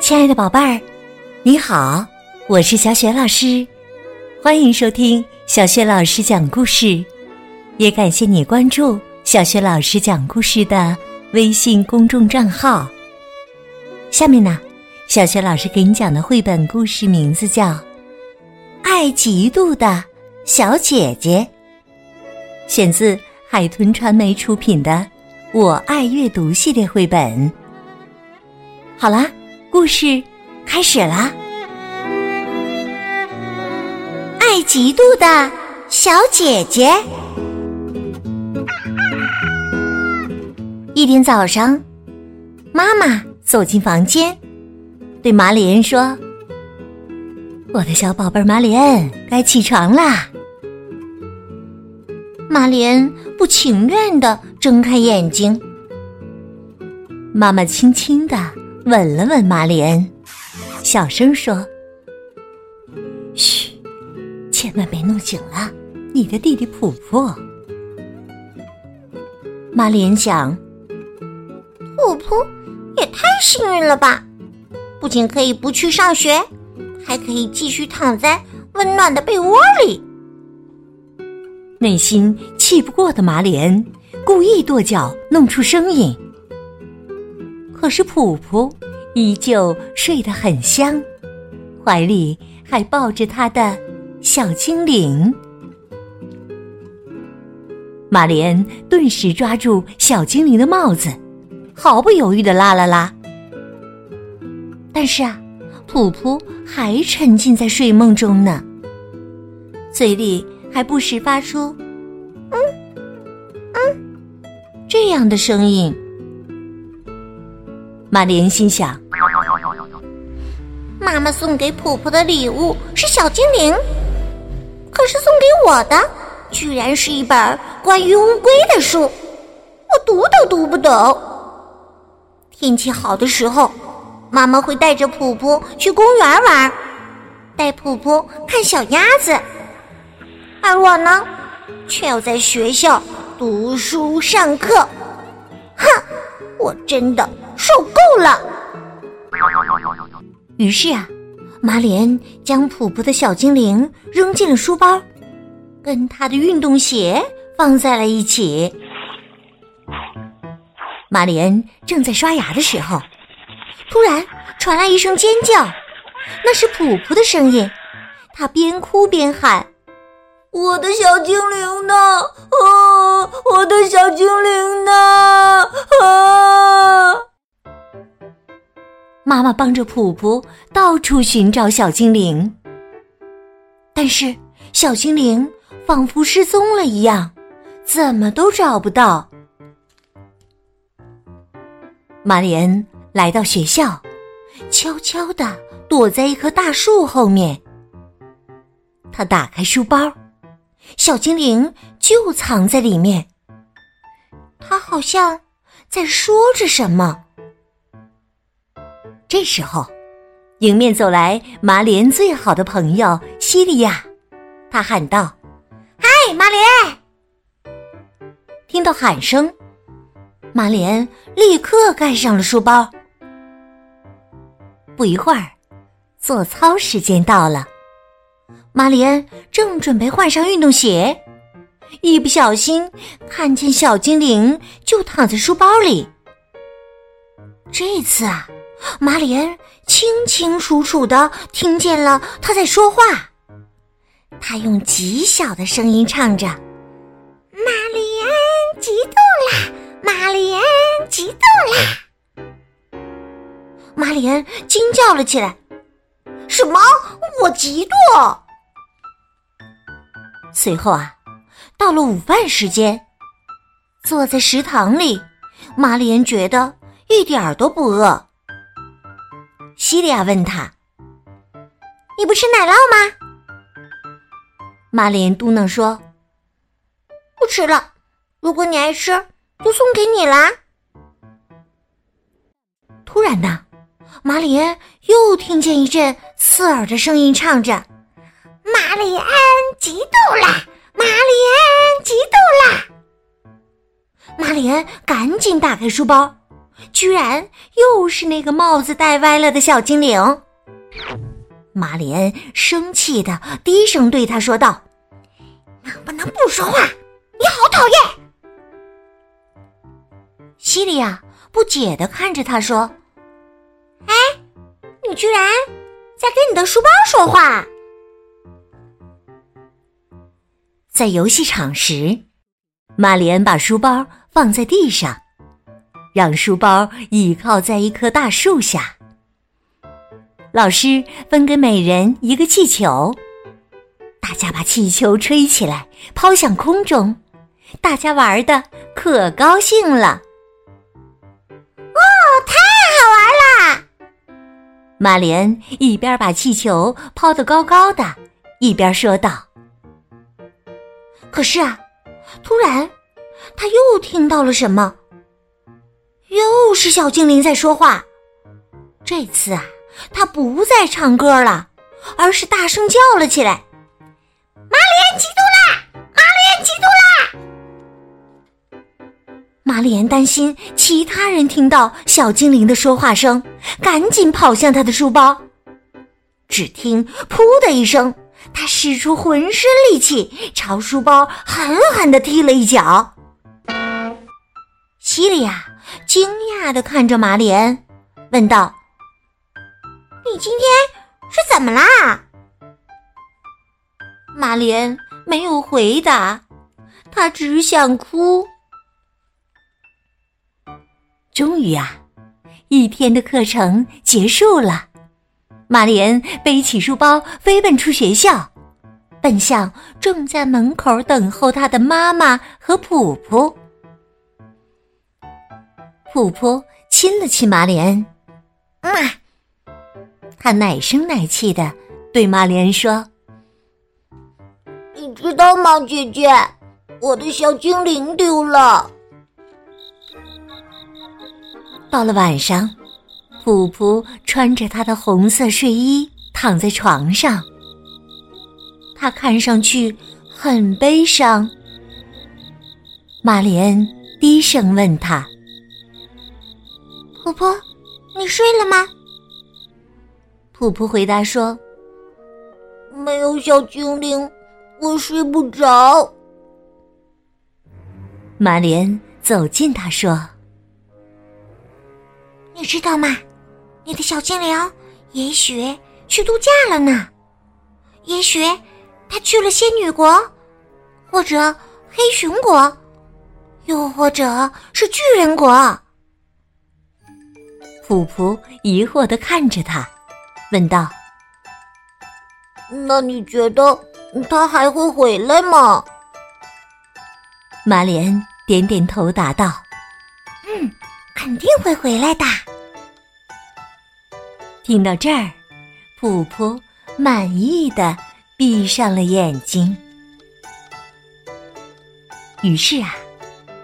亲爱的宝贝儿，你好，我是小雪老师，欢迎收听小雪老师讲故事，也感谢你关注小雪老师讲故事的微信公众账号。下面呢，小雪老师给你讲的绘本故事名字叫《爱嫉妒的小姐姐》，选自海豚传媒出品的《我爱阅读》系列绘本。好啦，故事开始啦！爱嫉妒的小姐姐。一天早上，妈妈。走进房间，对马里恩说：“我的小宝贝马里恩，该起床啦。”马里恩不情愿的睁开眼睛。妈妈轻轻的吻了吻马里恩，小声说：“嘘，千万别弄醒了你的弟弟普普。”马里恩想：“普普。”也太幸运了吧！不仅可以不去上学，还可以继续躺在温暖的被窝里。内心气不过的马里恩故意跺脚，弄出声音。可是普普依旧睡得很香，怀里还抱着他的小精灵。马莲顿时抓住小精灵的帽子。毫不犹豫的拉了拉，但是啊，普普还沉浸在睡梦中呢，嘴里还不时发出“嗯”这样的声音。玛丽莲心想：妈妈送给普普的礼物是小精灵，可是送给我的居然是一本关于乌龟的书，我读都读不懂。天气好的时候，妈妈会带着普普去公园玩，带普普看小鸭子，而我呢，却要在学校读书上课。哼，我真的受够了。于是啊，马莲将普普的小精灵扔进了书包，跟他的运动鞋放在了一起。玛丽恩正在刷牙的时候，突然传来一声尖叫，那是普普的声音。他边哭边喊：“我的小精灵呢？啊，我的小精灵呢？啊！”妈妈帮着普普到处寻找小精灵，但是小精灵仿佛失踪了一样，怎么都找不到。玛丽恩来到学校，悄悄的躲在一棵大树后面。他打开书包，小精灵就藏在里面。他好像在说着什么。这时候，迎面走来玛丽恩最好的朋友西利亚，他喊道：“嗨，玛丽恩！”听到喊声。马莲立刻盖上了书包。不一会儿，做操时间到了，马莲正准备换上运动鞋，一不小心看见小精灵就躺在书包里。这次啊，马莲清清楚楚的听见了他在说话，他用极小的声音唱着：“玛丽安激动啦！”玛丽安激动啦！玛丽安惊叫了起来：“什么？我嫉妒！”随后啊，到了午饭时间，坐在食堂里，玛丽莲觉得一点儿都不饿。西利亚问他：“你不吃奶酪吗？”玛丽莲嘟囔说：“不吃了。如果你爱吃。”就送给你啦！突然呢，马里安又听见一阵刺耳的声音，唱着：“玛丽安激动啦！玛丽安激动啦！”玛丽安赶紧打开书包，居然又是那个帽子戴歪了的小精灵。马莲生气的低声对他说道：“能不能不说话？你好讨厌！”西利亚不解的看着他说：“，居然在跟你的书包说话！”在游戏场时，马莲把书包放在地上，让书包倚靠在一棵大树下。老师分给每人一个气球，大家把气球吹起来，抛向空中，大家玩的可高兴了。马莲一边把气球抛得高高的，一边说道。可是啊，突然，他又听到了什么？又是小精灵在说话。这次啊，他不再唱歌了，而是大声叫了起来：“马莲担心其他人听到小精灵的说话声，赶紧跑向他的书包。只听“噗”的一声。他使出浑身力气，朝书包狠狠的踢了一脚。西利亚惊讶的看着马莲，问道：“你今天是怎么啦？”马莲没有回答，他只想哭。终于啊，一天的课程结束了。马莲背起书包，飞奔出学校，奔向正在门口等候他的妈妈和普普。普普亲了亲马莲，啊，他奶声奶气的对马莲说：“你知道吗，姐姐，我的小精灵丢了。”到了晚上。普普穿着他的红色睡衣躺在床上，他看上去很悲伤。马莲低声问他：“普普，你睡了吗？”普普回答说：“没有小精灵，我睡不着。”马莲走近他说：“你知道吗？”你的小精灵也许去度假了呢，也许他去了仙女国，或者黑熊国，又或者是巨人国。普普疑惑的看着他，问道：“那你觉得他还会回来吗？”马莲点点头，答道：“嗯，肯定会回来的。”听到这儿，普普满意的闭上了眼睛。于是啊，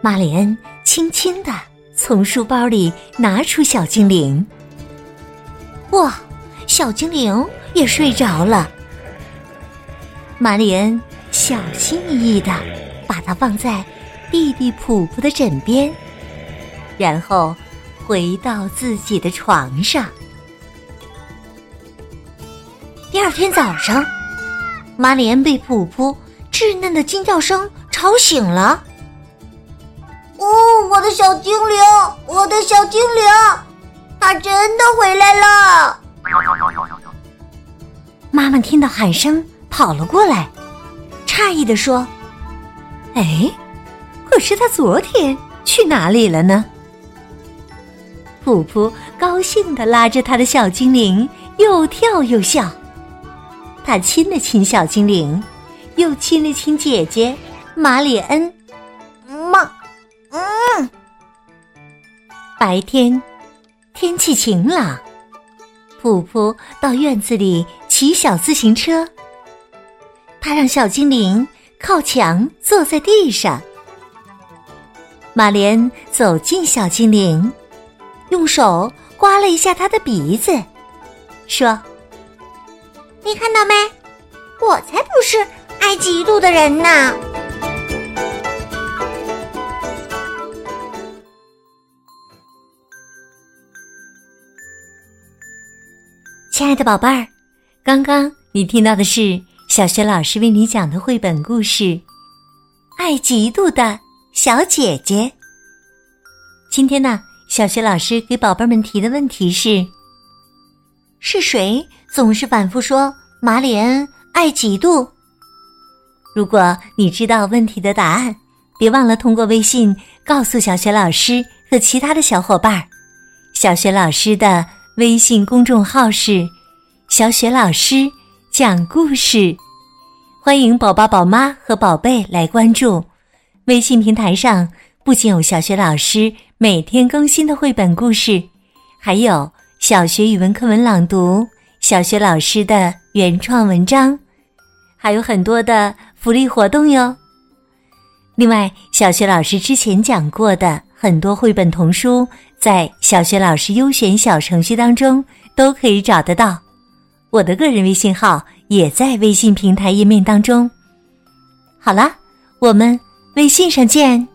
马莲轻轻的从书包里拿出小精灵。哇，小精灵也睡着了。马莲小心翼翼的把它放在弟弟普普的枕边，然后回到自己的床上。第二天早上，马莲被普普稚嫩的惊叫声吵醒了。哦，我的小精灵，我的小精灵，他真的回来了！妈妈听到喊声跑了过来，诧异的说：“哎，可是他昨天去哪里了呢？”普普高兴的拉着他的小精灵，又跳又笑。他亲了亲小精灵，又亲了亲姐姐马里恩。妈，嗯。白天，天气晴朗，普普到院子里骑小自行车。他让小精灵靠墙坐在地上。马莲走进小精灵，用手刮了一下他的鼻子。说你看到没？我才不是爱嫉妒的人呢。亲爱的宝贝儿刚刚你听到的是小学老师为你讲的绘本故事爱嫉妒的小姐姐。今天呢小学老师给宝贝们提的问题是：是谁总是反复说马里恩爱嫉妒？如果你知道问题的答案，别忘了通过微信告诉小学老师和其他的小伙伴。小学老师的微信公众号是“小雪老师讲故事”，欢迎宝宝、宝妈和宝贝来关注。微信平台上不仅有小学老师每天更新的绘本故事，还有小学语文课文朗读、小学老师的原创文章，还有很多的福利活动哟。另外，小学老师之前讲过的很多绘本童书，在小学老师优选小程序当中都可以找得到。我的个人微信号也在微信平台页面当中。好了，我们微信上见。